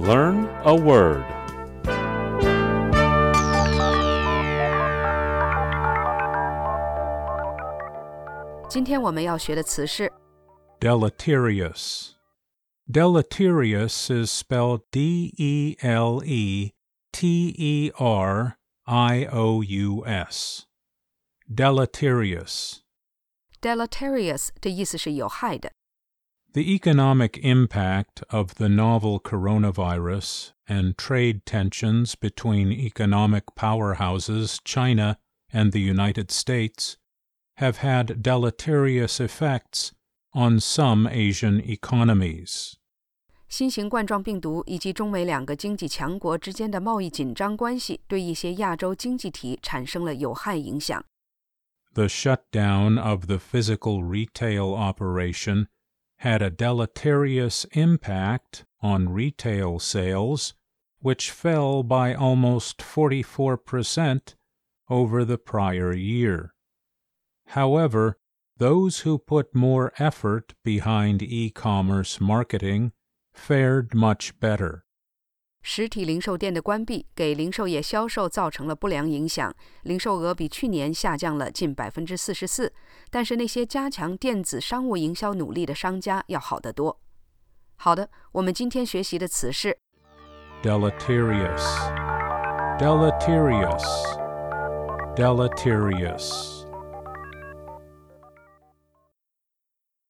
Learn a word. 今天我们要学的词是 Deleterious. Deleterious is spelled D E L E T E R I O U S. Deleterious. deleterious 的意思是有害的。 The economic impact of the novel coronavirus and trade tensions between economic powerhouses China and the United States have had deleterious effects on some Asian economies. 新型冠状病毒以及中美两个经济强国之间的贸易紧张关系，对一些亚洲经济体产生了有害影响。 The shutdown of the physical retail operation had a deleterious impact on retail sales, which fell by almost 44% over the prior year. However, those who put more effort behind e commerce marketing fared much better. 实体零售店的关闭给零售业销售造成了不良影响，零售额比去年下降了近百分之四十四。但是那些加强电子商务营销努力的商家要好得多。好的，我们今天学习的词是 Deleterious. Deleterious. Deleterious.